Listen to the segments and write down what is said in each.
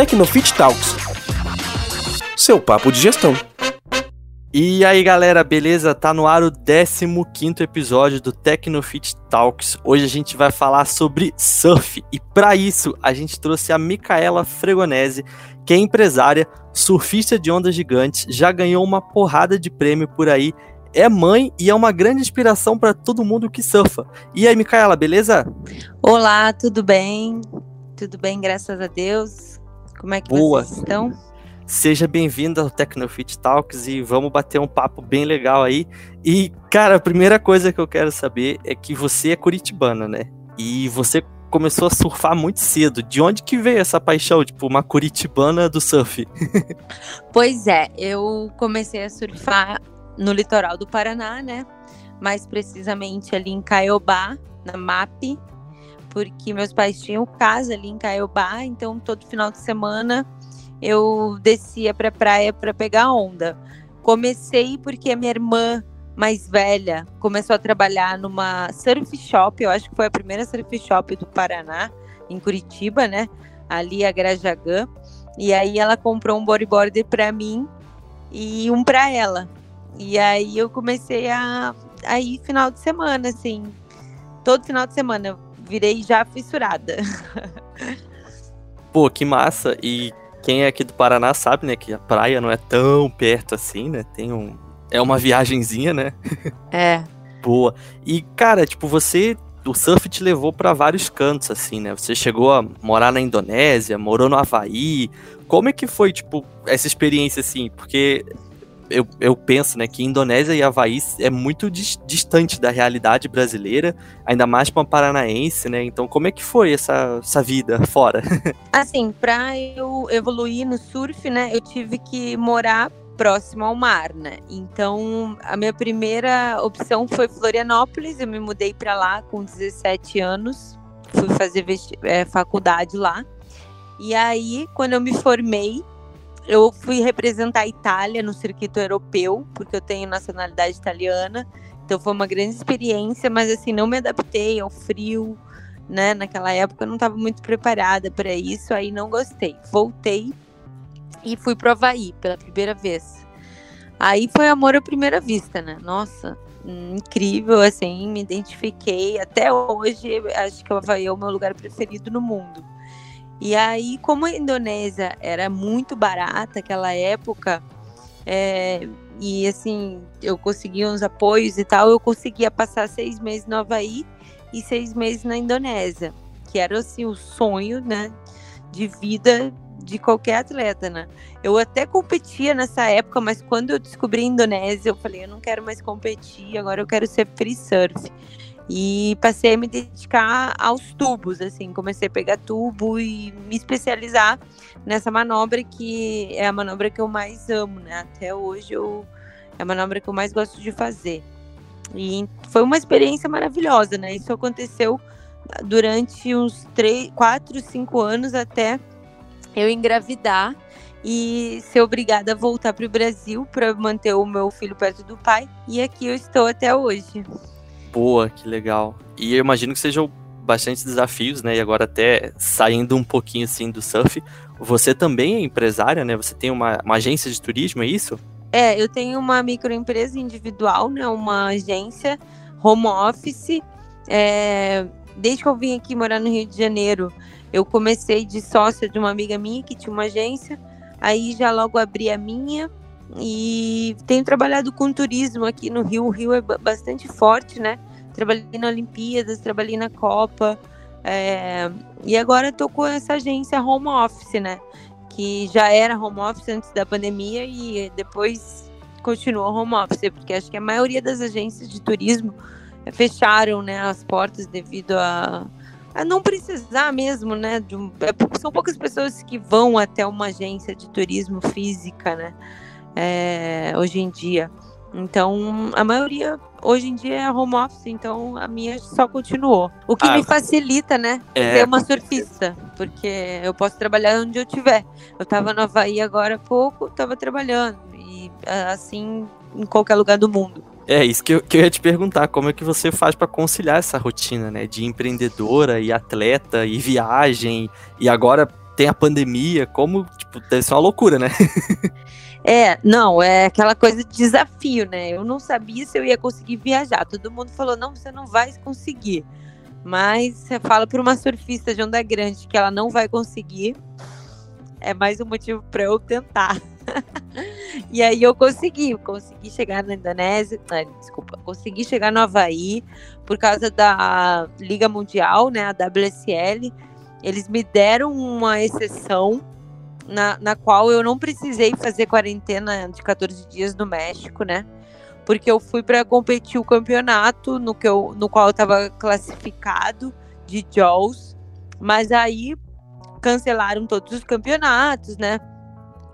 Tecnofit Talks. Seu papo de gestão. E aí galera, beleza? Tá no ar o 15 episódio do Tecnofit Talks. Hoje a gente vai falar sobre surf e para isso a gente trouxe a Micaela Fregonese, que é empresária, surfista de ondas gigantes, já ganhou uma porrada de prêmio por aí, é mãe e é uma grande inspiração para todo mundo que surfa. E aí, Micaela, beleza? Olá, tudo bem? Tudo bem, graças a Deus. Como é que Boa. vocês estão? Seja bem-vindo ao Tecnofit Talks e vamos bater um papo bem legal aí. E, cara, a primeira coisa que eu quero saber é que você é curitibana, né? E você começou a surfar muito cedo. De onde que veio essa paixão, tipo, uma curitibana do surf? pois é, eu comecei a surfar no litoral do Paraná, né? Mais precisamente ali em Caiobá, na MAP, porque meus pais tinham casa ali em Caiobá, então todo final de semana eu descia para a praia para pegar onda. Comecei porque a minha irmã mais velha começou a trabalhar numa surf shop, eu acho que foi a primeira surf shop do Paraná, em Curitiba, né? Ali a Grajagã. E aí ela comprou um bodyboarder para mim e um para ela. E aí eu comecei a, a ir final de semana, assim. Todo final de semana. Virei já fissurada. Pô, que massa. E quem é aqui do Paraná sabe, né, que a praia não é tão perto assim, né? Tem um. É uma viagenzinha, né? É. Boa. E, cara, tipo, você. O surf te levou para vários cantos, assim, né? Você chegou a morar na Indonésia, morou no Havaí. Como é que foi, tipo, essa experiência, assim? Porque eu, eu penso, né, que Indonésia e Havaí é muito dis distante da realidade brasileira, ainda mais para uma paranaense, né? Então, como é que foi essa, essa vida fora? Assim, para eu evoluir no surf, né, eu tive que morar próximo ao mar, né? Então, a minha primeira opção foi Florianópolis. Eu me mudei para lá com 17 anos, fui fazer é, faculdade lá. E aí, quando eu me formei, eu fui representar a Itália no circuito europeu, porque eu tenho nacionalidade italiana. Então foi uma grande experiência, mas assim, não me adaptei ao frio, né? Naquela época eu não estava muito preparada para isso, aí não gostei. Voltei e fui pro Havaí pela primeira vez. Aí foi amor à primeira vista, né? Nossa, incrível, assim, me identifiquei. Até hoje, acho que o Havaí é o meu lugar preferido no mundo. E aí, como a Indonésia era muito barata naquela época, é, e assim, eu conseguia uns apoios e tal, eu conseguia passar seis meses no Havaí e seis meses na Indonésia, que era assim o sonho, né, de vida de qualquer atleta, né? Eu até competia nessa época, mas quando eu descobri a Indonésia, eu falei, eu não quero mais competir, agora eu quero ser free surf. E passei a me dedicar aos tubos, assim, comecei a pegar tubo e me especializar nessa manobra que é a manobra que eu mais amo, né? Até hoje eu, é a manobra que eu mais gosto de fazer. E foi uma experiência maravilhosa, né? Isso aconteceu durante uns 3, 4, 5 anos até eu engravidar e ser obrigada a voltar para o Brasil para manter o meu filho perto do pai. E aqui eu estou até hoje. Boa, que legal. E eu imagino que sejam bastante desafios, né? E agora até saindo um pouquinho assim do surf, você também é empresária, né? Você tem uma, uma agência de turismo, é isso? É, eu tenho uma microempresa individual, né? Uma agência home office. É, desde que eu vim aqui morar no Rio de Janeiro, eu comecei de sócia de uma amiga minha que tinha uma agência. Aí já logo abri a minha e tenho trabalhado com turismo aqui no Rio. O Rio é bastante forte, né? Trabalhei na Olimpíadas, trabalhei na Copa. É... E agora estou com essa agência home office, né? Que já era home office antes da pandemia e depois continuou home office, porque acho que a maioria das agências de turismo fecharam né, as portas devido a, a não precisar mesmo, né? Um, é, são poucas pessoas que vão até uma agência de turismo física, né? É, hoje em dia. Então, a maioria hoje em dia é home office, então a minha só continuou. O que ah, me facilita, né? É, ser uma surfista, porque eu posso trabalhar onde eu estiver. Eu estava no Havaí agora há pouco, estava trabalhando, e assim em qualquer lugar do mundo. É isso que eu, que eu ia te perguntar, como é que você faz para conciliar essa rotina, né? De empreendedora e atleta e viagem, e agora tem a pandemia, como, tipo, deve ser uma loucura, né? É, não, é aquela coisa de desafio, né? Eu não sabia se eu ia conseguir viajar. Todo mundo falou: não, você não vai conseguir. Mas você fala para uma surfista de onda grande que ela não vai conseguir, é mais um motivo para eu tentar. e aí eu consegui, consegui chegar na Indonésia, ah, desculpa, consegui chegar no Havaí por causa da Liga Mundial, né, a WSL. Eles me deram uma exceção na, na qual eu não precisei fazer quarentena de 14 dias no México, né? Porque eu fui para competir o campeonato no, que eu, no qual eu estava classificado de Jaws, mas aí cancelaram todos os campeonatos, né?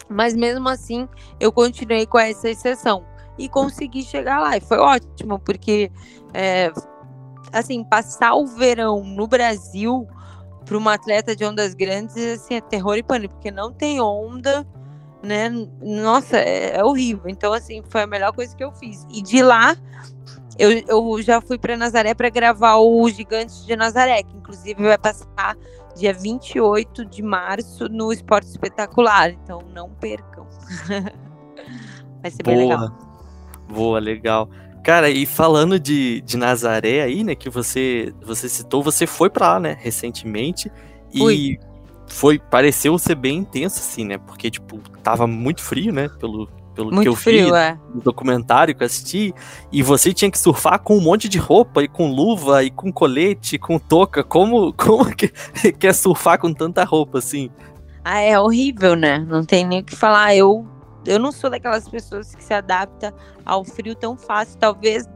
Mas mesmo assim, eu continuei com essa exceção e consegui chegar lá. E foi ótimo, porque, é, assim, passar o verão no Brasil para uma atleta de ondas grandes, assim, é terror e pânico, porque não tem onda, né? Nossa, é, é, horrível. Então, assim, foi a melhor coisa que eu fiz. E de lá, eu, eu já fui para Nazaré para gravar o Gigantes de Nazaré, que inclusive vai passar dia 28 de março no Esporte Espetacular. Então, não percam. vai ser bem Boa. legal. Boa, legal. Cara, e falando de, de Nazaré aí, né, que você você citou, você foi para lá, né, recentemente e Fui. foi pareceu ser bem intenso assim, né? Porque tipo, tava muito frio, né, pelo pelo que Muito eu frio, vi é. no documentário que eu assisti, e você tinha que surfar com um monte de roupa e com luva e com colete, com touca. Como como que, que é surfar com tanta roupa assim? Ah, é horrível, né? Não tem nem o que falar. Eu, eu não sou daquelas pessoas que se adapta ao frio tão fácil. Talvez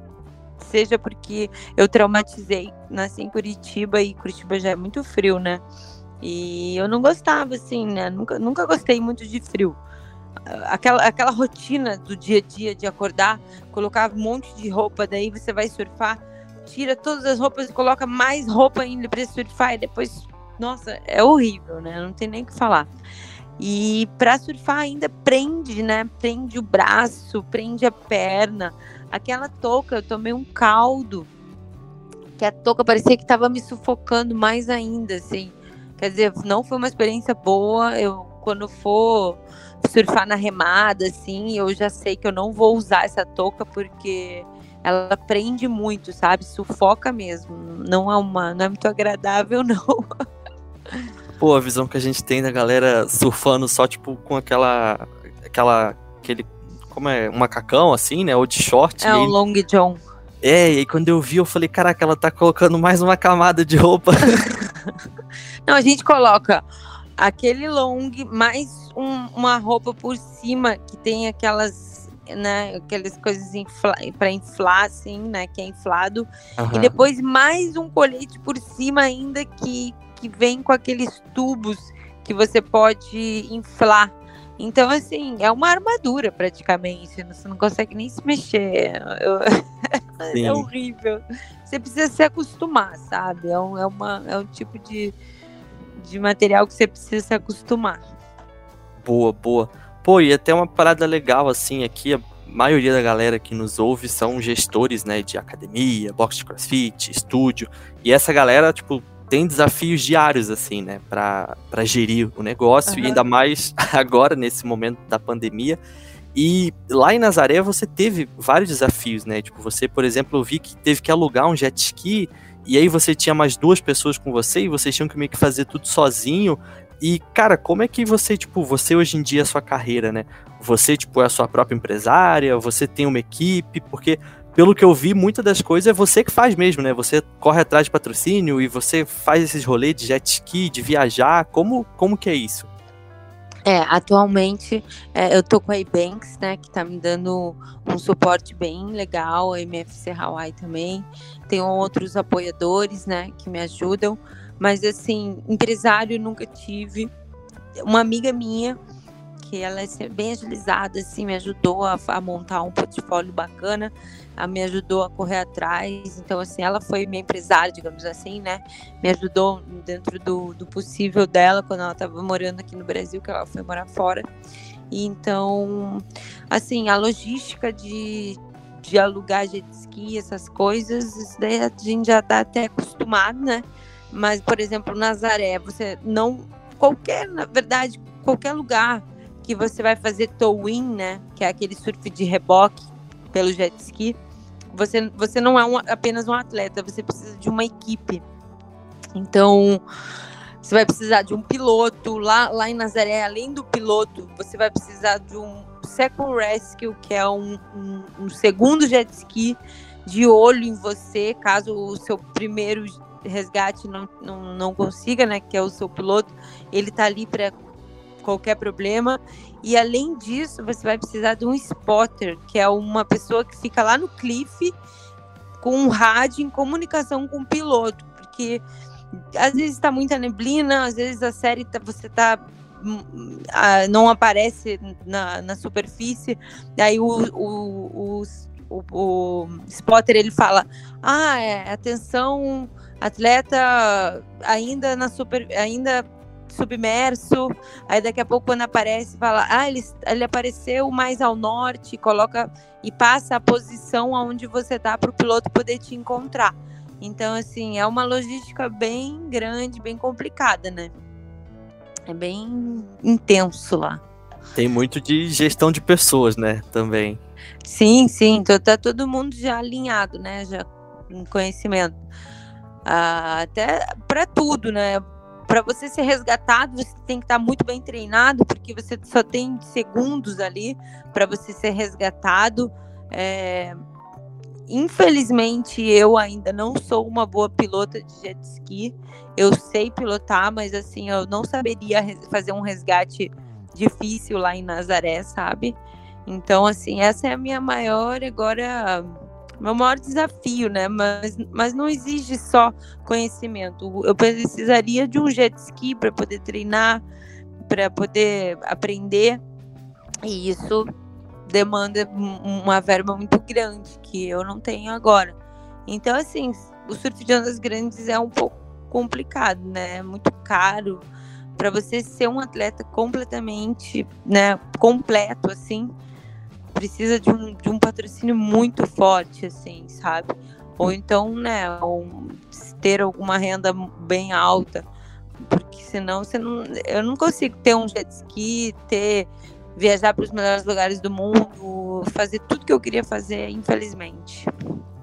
seja porque eu traumatizei, nasci em Curitiba e Curitiba já é muito frio, né? E eu não gostava, assim, né? Nunca, nunca gostei muito de frio. Aquela, aquela rotina do dia a dia de acordar, colocar um monte de roupa, daí você vai surfar, tira todas as roupas e coloca mais roupa ainda para surfar e depois nossa, é horrível, né? Não tem nem o que falar. E para surfar ainda prende, né? Prende o braço, prende a perna. Aquela touca, eu tomei um caldo. Que a touca parecia que estava me sufocando mais ainda, assim. Quer dizer, não foi uma experiência boa. Eu, quando for surfar na remada, assim, eu já sei que eu não vou usar essa touca porque ela prende muito, sabe? Sufoca mesmo. Não é uma, não é muito agradável, não. Pô, a visão que a gente tem da galera surfando só, tipo, com aquela. aquela. aquele. Como é? Um macacão, assim, né? Ou de short. É e um long john. É, e aí quando eu vi, eu falei, caraca, ela tá colocando mais uma camada de roupa. Não, a gente coloca aquele long mais um- uma roupa por cima que tem aquelas, né, aquelas coisas infla, para inflar, assim, né, que é inflado. E Aham. depois mais um colete por cima ainda que, que vem com aqueles tubos que você pode inflar. Então, assim, é uma armadura praticamente. Você não consegue nem se mexer. É horrível. Você precisa se acostumar, sabe? É um, é uma, é um tipo de, de material que você precisa se acostumar. Boa, boa. Pô, e até uma parada legal, assim, aqui, a maioria da galera que nos ouve são gestores, né, de academia, box de crossfit, estúdio. E essa galera, tipo, tem desafios diários, assim, né, pra gerir o negócio, e Aham. ainda mais agora, nesse momento da pandemia. E lá em Nazaré você teve vários desafios, né? Tipo, você, por exemplo, eu vi que teve que alugar um jet ski, e aí você tinha mais duas pessoas com você, e vocês tinham que meio que fazer tudo sozinho. E, cara, como é que você, tipo, você hoje em dia, a sua carreira, né? Você, tipo, é a sua própria empresária, você tem uma equipe, porque, pelo que eu vi, muitas das coisas é você que faz mesmo, né? Você corre atrás de patrocínio e você faz esses rolês de jet ski, de viajar. Como, como que é isso? É, atualmente é, eu tô com a Ebanks, né, que tá me dando um suporte bem legal, a MFC Hawaii também. Tenho outros apoiadores, né, que me ajudam. Mas, assim, empresário nunca tive. Uma amiga minha, que ela é bem agilizada, assim, me ajudou a, a montar um portfólio bacana, ela me ajudou a correr atrás. Então, assim, ela foi minha empresária, digamos assim, né? Me ajudou dentro do, do possível dela quando ela estava morando aqui no Brasil, que ela foi morar fora. E então, assim, a logística de, de alugar jet ski, essas coisas, isso daí a gente já tá até acostumado, né? Mas, por exemplo, Nazaré, você não qualquer, na verdade, qualquer lugar que você vai fazer towing, né? Que é aquele surf de reboque pelo jet ski. Você, você não é um, apenas um atleta, você precisa de uma equipe. Então, você vai precisar de um piloto. Lá, lá em Nazaré, além do piloto, você vai precisar de um second rescue, que é um, um, um segundo jet ski de olho em você, caso o seu primeiro resgate não, não, não consiga, né? Que é o seu piloto, ele tá ali para qualquer problema. E além disso, você vai precisar de um spotter, que é uma pessoa que fica lá no cliff com um rádio em comunicação com o piloto, porque às vezes está muita neblina, às vezes a série tá, você tá hum, não aparece na, na superfície, daí o, o, o, o, o spotter ele fala: Ah, é, atenção, atleta ainda na super. ainda submerso, aí daqui a pouco quando aparece, fala, ah, ele, ele apareceu mais ao norte, coloca e passa a posição aonde você tá para o piloto poder te encontrar. Então, assim, é uma logística bem grande, bem complicada, né? É bem intenso lá. Tem muito de gestão de pessoas, né? Também. Sim, sim. Então tá todo mundo já alinhado, né? Já com conhecimento. Ah, até para tudo, né? Para você ser resgatado, você tem que estar muito bem treinado, porque você só tem segundos ali para você ser resgatado. É, Infelizmente, eu ainda não sou uma boa pilota de jet ski. Eu sei pilotar, mas assim, eu não saberia fazer um resgate difícil lá em Nazaré, sabe? Então, assim, essa é a minha maior agora meu maior desafio, né? Mas, mas não exige só conhecimento. Eu precisaria de um jet ski para poder treinar, para poder aprender. E isso demanda uma verba muito grande que eu não tenho agora. Então, assim, o surf de ondas grandes é um pouco complicado, né? É muito caro para você ser um atleta completamente, né, completo assim, precisa de um, de um patrocínio muito forte, assim, sabe? Ou então, né, um, ter alguma renda bem alta, porque senão você não, eu não consigo ter um jet ski, ter viajar para os melhores lugares do mundo, fazer tudo que eu queria fazer, infelizmente.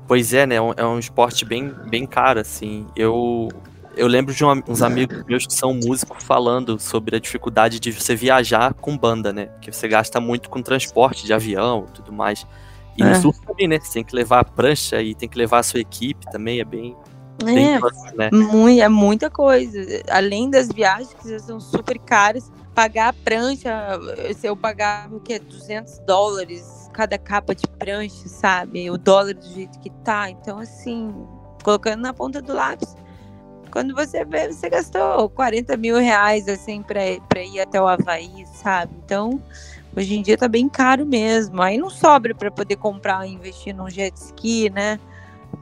Pois é, né? É um, é um esporte bem, bem caro, assim. Eu, eu lembro de um, uns amigos meus que são músicos falando sobre a dificuldade de você viajar com banda, né? Que você gasta muito com transporte de avião e tudo mais. E é. no sul também, né? Você tem que levar a prancha e tem que levar a sua equipe também, é bem. É, né? muito, é muita coisa. Além das viagens, que são super caras, pagar a prancha, se eu pagar o que 200 dólares cada capa de prancha, sabe? O dólar do jeito que tá. Então, assim, colocando na ponta do lápis, quando você vê, você gastou 40 mil reais, assim, pra ir até o Havaí, sabe? Então, hoje em dia tá bem caro mesmo. Aí não sobra para poder comprar e investir num jet ski, né?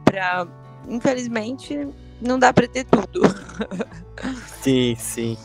Pra, infelizmente, não dá para ter tudo. Sim, sim.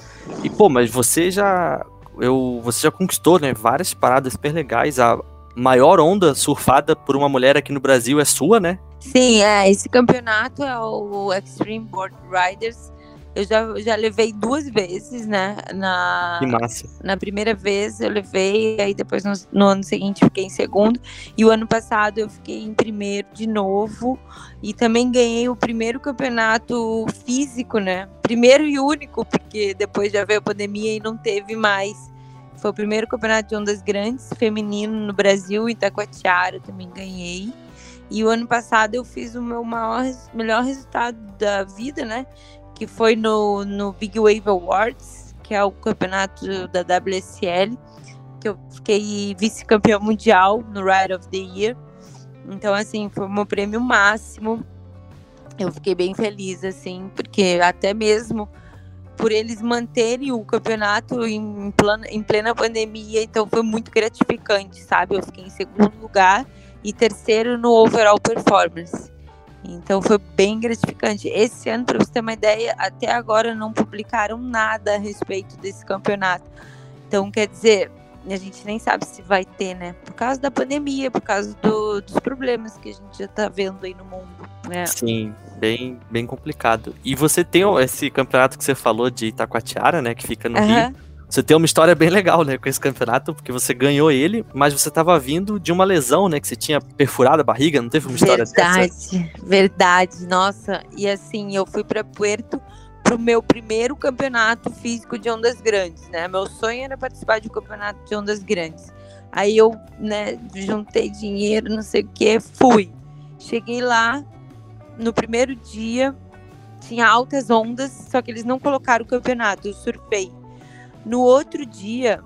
E, pô, mas você já. Eu, você já conquistou, né? Várias paradas super legais. A maior onda surfada por uma mulher aqui no Brasil é sua, né? Sim, é. Esse campeonato é o Extreme Board Riders. Eu já, já levei duas vezes, né? Na, que massa. Na primeira vez eu levei, aí depois no, no, ano seguinte fiquei em segundo. E o ano passado eu fiquei em primeiro de novo. E também ganhei o primeiro campeonato físico, né? Primeiro e único, porque depois já veio a pandemia e não teve mais. Foi o primeiro campeonato de ondas grandes feminino no Brasil, Itacoatiara também ganhei. E o ano passado eu fiz o meu maior, melhor resultado da vida, né? que foi no, no Big Wave Awards, que é o campeonato da WSL, que eu fiquei vice-campeão mundial no Ride of the Year. Então, assim, foi meu prêmio máximo. Eu fiquei bem feliz, assim, porque até mesmo por eles manterem o campeonato em, plana, em plena pandemia, então foi muito gratificante, sabe? Eu fiquei em segundo lugar e terceiro no overall performance. Então foi bem gratificante. Esse ano, para você ter uma ideia, até agora não publicaram nada a respeito desse campeonato. Então, quer dizer, a gente nem sabe se vai ter, né? Por causa da pandemia, por causa do, dos problemas que a gente já está vendo aí no mundo, né? Sim. bem, bem complicado. E você tem esse campeonato que você falou de Itacoatiara, né? Que fica no. Rio. Você tem uma história bem legal, né, com esse campeonato, porque você ganhou ele, mas você tava vindo de uma lesão, né, que você tinha perfurado a barriga, não teve uma história dessa? Verdade, verdade. Nossa, e assim, eu fui para Puerto pro meu primeiro campeonato físico de ondas grandes, né? Meu sonho era participar de um campeonato de ondas grandes. Aí eu, né, juntei dinheiro, não sei o que, fui. Cheguei lá, no primeiro dia, tinha altas ondas, só que eles não colocaram o campeonato, eu surfei. No outro dia,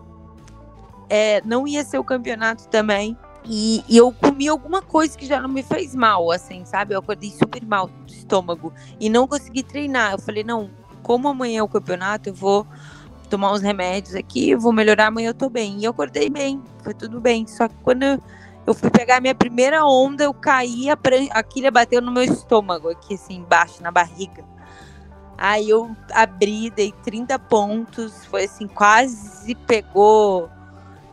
é, não ia ser o campeonato também. E, e eu comi alguma coisa que já não me fez mal, assim, sabe? Eu acordei super mal do estômago e não consegui treinar. Eu falei, não, como amanhã é o campeonato, eu vou tomar uns remédios aqui, vou melhorar, amanhã eu tô bem. E eu acordei bem, foi tudo bem. Só que quando eu, eu fui pegar a minha primeira onda, eu caí, a, a quilha bateu no meu estômago, aqui assim, embaixo, na barriga. Aí eu abri, dei 30 pontos, foi assim, quase pegou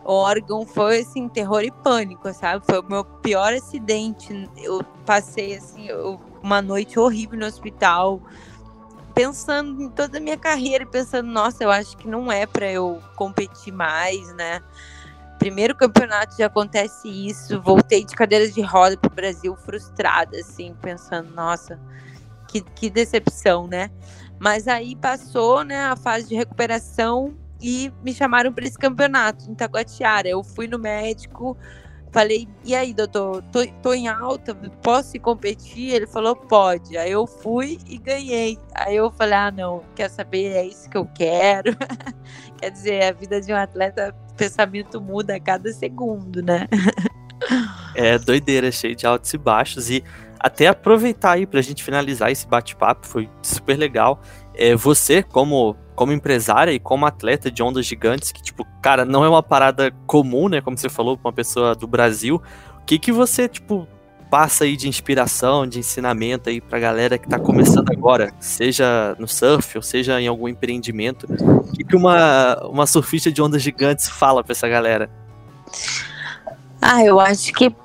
órgão, foi assim, terror e pânico, sabe? Foi o meu pior acidente. Eu passei assim, eu- uma noite horrível no hospital, pensando em toda a minha carreira pensando, nossa, eu acho que não é para eu competir mais, né? Primeiro campeonato já acontece isso, voltei de cadeiras de roda pro Brasil frustrada, assim, pensando, nossa, que, que decepção, né? Mas aí passou, né, a fase de recuperação e me chamaram para esse campeonato em Taguatiara. Eu fui no médico, falei, e aí, doutor, tô, tô em alta, posso ir competir? Ele falou, pode. Aí eu fui e ganhei. Aí eu falei, ah, não, quer saber, é isso que eu quero. quer dizer, a vida de um atleta, o pensamento muda a cada segundo, né? É doideira, cheio de altos e baixos. E até aproveitar aí pra gente finalizar esse bate-papo, foi super legal. É, você, como, como empresária e como atleta de ondas gigantes, que, tipo, cara, não é uma parada comum, né? Como você falou, pra uma pessoa do Brasil. O que que você, tipo, passa aí de inspiração, de ensinamento aí pra galera que tá começando agora, seja no surf ou seja em algum empreendimento? O que, que uma, uma surfista de ondas gigantes fala pra essa galera? Ah, eu acho que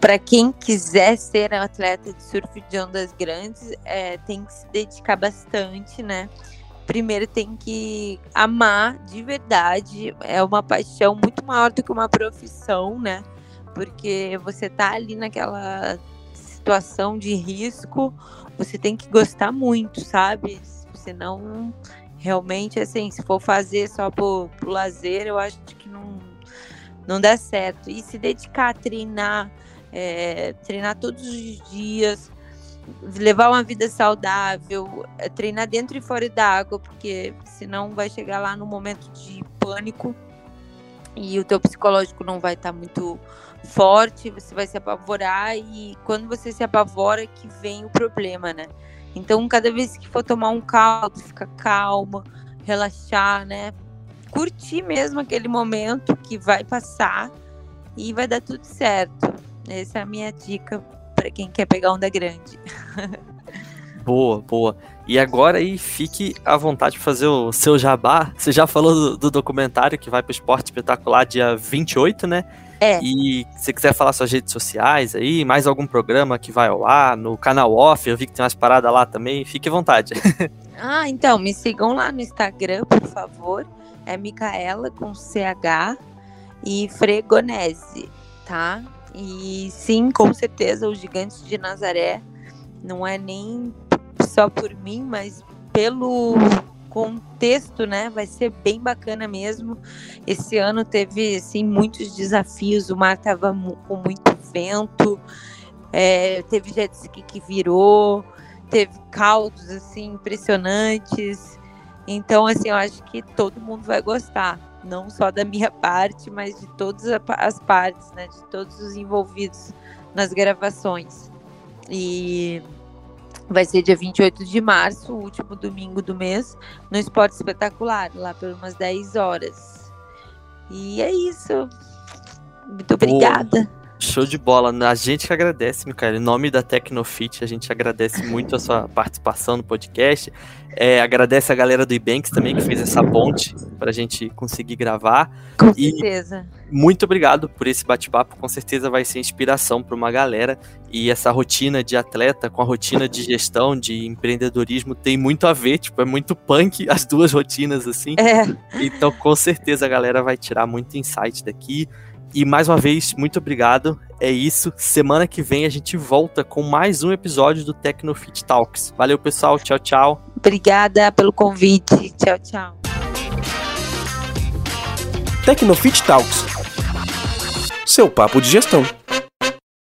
para quem quiser ser atleta de surf de ondas grandes, é, tem que se dedicar bastante, né? Primeiro tem que amar de verdade, é uma paixão muito maior do que uma profissão, né? Porque você tá ali naquela situação de risco, você tem que gostar muito, sabe? Senão, realmente, assim, se for fazer só por, por lazer, eu acho que não, não dá certo. E se dedicar a treinar, é, treinar todos os dias, levar uma vida saudável, é, treinar dentro e fora da água, porque senão vai chegar lá no momento de pânico e o teu psicológico não vai estar muito forte, você vai se apavorar e quando você se apavora que vem o problema, né? Então, cada vez que for tomar um caldo, fica calma, relaxar, né? Curtir mesmo aquele momento que vai passar e vai dar tudo certo. Essa é a minha dica para quem quer pegar onda grande. Boa, boa. E agora aí fique à vontade de fazer o seu jabá. Você já falou do, do documentário que vai pro Esporte Espetacular dia 28, né? É. E se você quiser falar suas redes sociais aí, mais algum programa que vai ao ar, no canal off, eu vi que tem umas paradas lá também, fique à vontade. Ah, então, me sigam lá no Instagram, por favor. É Micaela com CH e Fregonese, tá? E sim, com certeza, os Gigantes de Nazaré não é nem só por mim, mas pelo contexto, né? Vai ser bem bacana mesmo. Esse ano teve assim muitos desafios. O mar estava com muito vento, é, teve jet ski que virou, teve caldos assim impressionantes. Então, assim, eu acho que todo mundo vai gostar, não só da minha parte, mas de todas as partes, né? De todos os envolvidos nas gravações. E vai ser dia 28 de março, o último domingo do mês, no Esporte Espetacular, lá por umas 10 horas. E é isso. Muito obrigada. Show de bola. A gente que agradece, Micael. Em nome da Tecnofit, a gente agradece muito a sua participação no podcast. É, agradece a galera do Ibanks também, que fez essa ponte para a gente conseguir gravar. Com e certeza. Muito obrigado por esse bate-papo. Com certeza vai ser inspiração para uma galera. E essa rotina de atleta com a rotina de gestão, de empreendedorismo, tem muito a ver. Tipo, é muito punk as duas rotinas, assim. É. Então, com certeza, a galera vai tirar muito insight daqui. E mais uma vez, muito obrigado. É isso. Semana que vem a gente volta com mais um episódio do Tecnofit Talks. Valeu, pessoal. Tchau, tchau. Obrigada pelo convite. Tchau, tchau. Tecnofit Talks. Seu papo de gestão.